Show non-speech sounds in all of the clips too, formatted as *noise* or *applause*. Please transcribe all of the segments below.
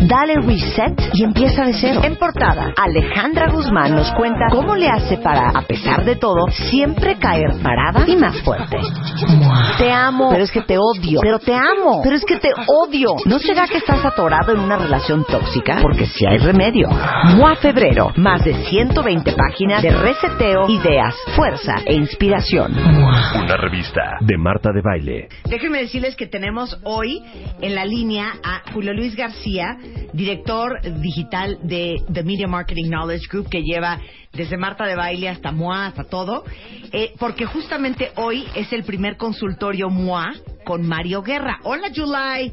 Dale reset y empieza de cero. En portada, Alejandra Guzmán nos cuenta cómo le hace para, a pesar de todo, siempre caer parada y más fuerte. Te amo, pero es que te odio. Pero te amo, pero es que te odio. ¿No será que estás atorado en una relación tóxica? Porque si hay remedio. MOA Febrero, más de 120 páginas de reseteo, ideas, fuerza e inspiración. Una revista de Marta de Baile. Déjenme decirles que tenemos hoy en la línea a Julio Luis García, director digital de The Media Marketing Knowledge Group, que lleva desde Marta de Baile hasta MOA, hasta todo, eh, porque justamente hoy es el primer consultorio MOA con Mario Guerra. Hola, July.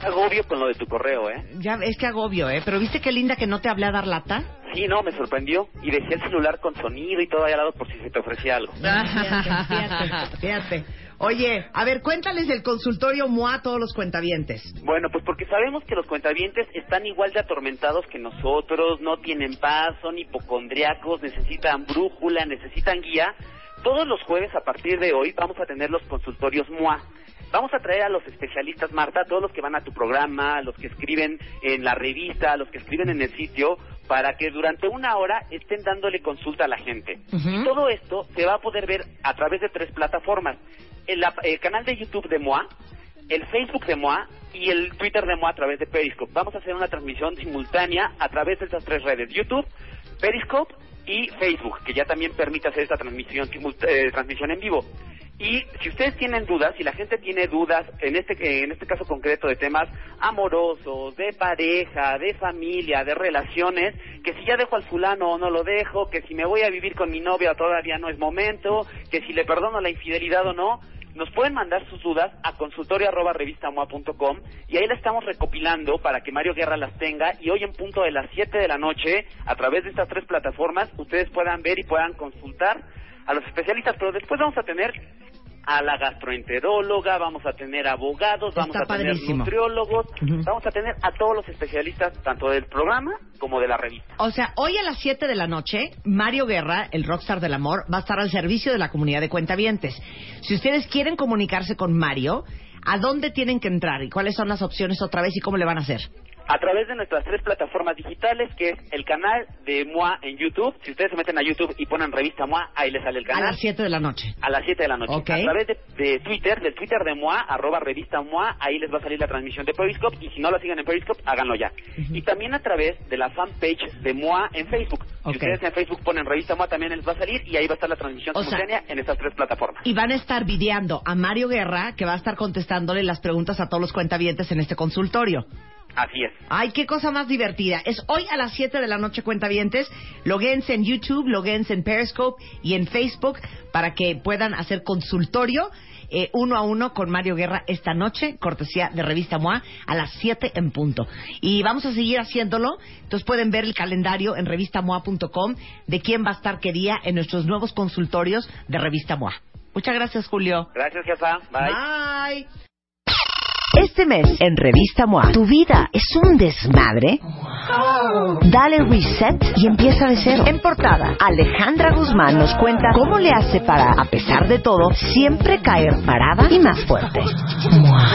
Agobio con lo de tu correo, ¿eh? Ya, es que agobio, ¿eh? Pero ¿viste qué linda que no te hablé a dar lata? Sí, no, me sorprendió. Y dejé el celular con sonido y todo ahí al lado por si se te ofrecía algo. *laughs* fíjate, fíjate. Oye, a ver, cuéntales del consultorio MOA a todos los cuentavientes. Bueno, pues porque sabemos que los cuentavientes están igual de atormentados que nosotros, no tienen paz, son hipocondriacos, necesitan brújula, necesitan guía. Todos los jueves a partir de hoy vamos a tener los consultorios MOA. Vamos a traer a los especialistas, Marta, a todos los que van a tu programa, a los que escriben en la revista, a los que escriben en el sitio, para que durante una hora estén dándole consulta a la gente. Y todo esto se va a poder ver a través de tres plataformas. El, el canal de YouTube de MOA, el Facebook de MOA y el Twitter de MOA a través de Periscope. Vamos a hacer una transmisión simultánea a través de estas tres redes, YouTube, Periscope y Facebook, que ya también permite hacer esta transmisión, eh, transmisión en vivo. Y si ustedes tienen dudas, si la gente tiene dudas, en este, en este caso concreto de temas amorosos, de pareja, de familia, de relaciones, que si ya dejo al fulano o no lo dejo, que si me voy a vivir con mi novia todavía no es momento, que si le perdono la infidelidad o no, nos pueden mandar sus dudas a consultorio.revistamoa.com y ahí la estamos recopilando para que Mario Guerra las tenga y hoy en punto de las 7 de la noche, a través de estas tres plataformas, ustedes puedan ver y puedan consultar a los especialistas, pero después vamos a tener a la gastroenteróloga, vamos a tener abogados, vamos a tener nutriólogos, vamos a tener a todos los especialistas, tanto del programa como de la revista. O sea, hoy a las 7 de la noche, Mario Guerra, el rockstar del amor, va a estar al servicio de la comunidad de cuentavientes. Si ustedes quieren comunicarse con Mario, ¿a dónde tienen que entrar y cuáles son las opciones otra vez y cómo le van a hacer? A través de nuestras tres plataformas digitales, que es el canal de MOA en YouTube. Si ustedes se meten a YouTube y ponen revista MOA, ahí les sale el canal. A las 7 de la noche. A las 7 de la noche. A través de, Twitter, del Twitter de MOA, arroba revista MOA, ahí les va a salir la transmisión de Periscope. Y si no lo siguen en Periscope, háganlo ya. Y también a través de la fanpage de MOA en Facebook. Si ustedes en Facebook ponen revista MOA, también les va a salir y ahí va a estar la transmisión simultánea en estas tres plataformas. Y van a estar videando a Mario Guerra, que va a estar contestándole las preguntas a todos los cuentavientes en este consultorio. Así es. Ay, qué cosa más divertida. Es hoy a las 7 de la noche, cuentavientes. Loguense en YouTube, loguense en Periscope y en Facebook para que puedan hacer consultorio eh, uno a uno con Mario Guerra esta noche, cortesía de Revista MOA, a las 7 en punto. Y vamos a seguir haciéndolo. Entonces pueden ver el calendario en revistamoa.com de quién va a estar qué día en nuestros nuevos consultorios de Revista MOA. Muchas gracias, Julio. Gracias, jefa. Bye. Bye. Este mes en Revista MOA, ¿tu vida es un desmadre? Dale reset y empieza de cero. En portada, Alejandra Guzmán nos cuenta cómo le hace para, a pesar de todo, siempre caer parada y más fuerte.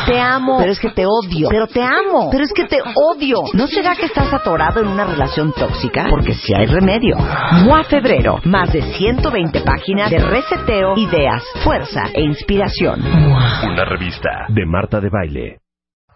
Te amo, pero es que te odio. Pero te amo, pero es que te odio. ¿No será que estás atorado en una relación tóxica? Porque si hay remedio. MOA Febrero, más de 120 páginas de reseteo, ideas, fuerza e inspiración. Una revista de Marta de Baile.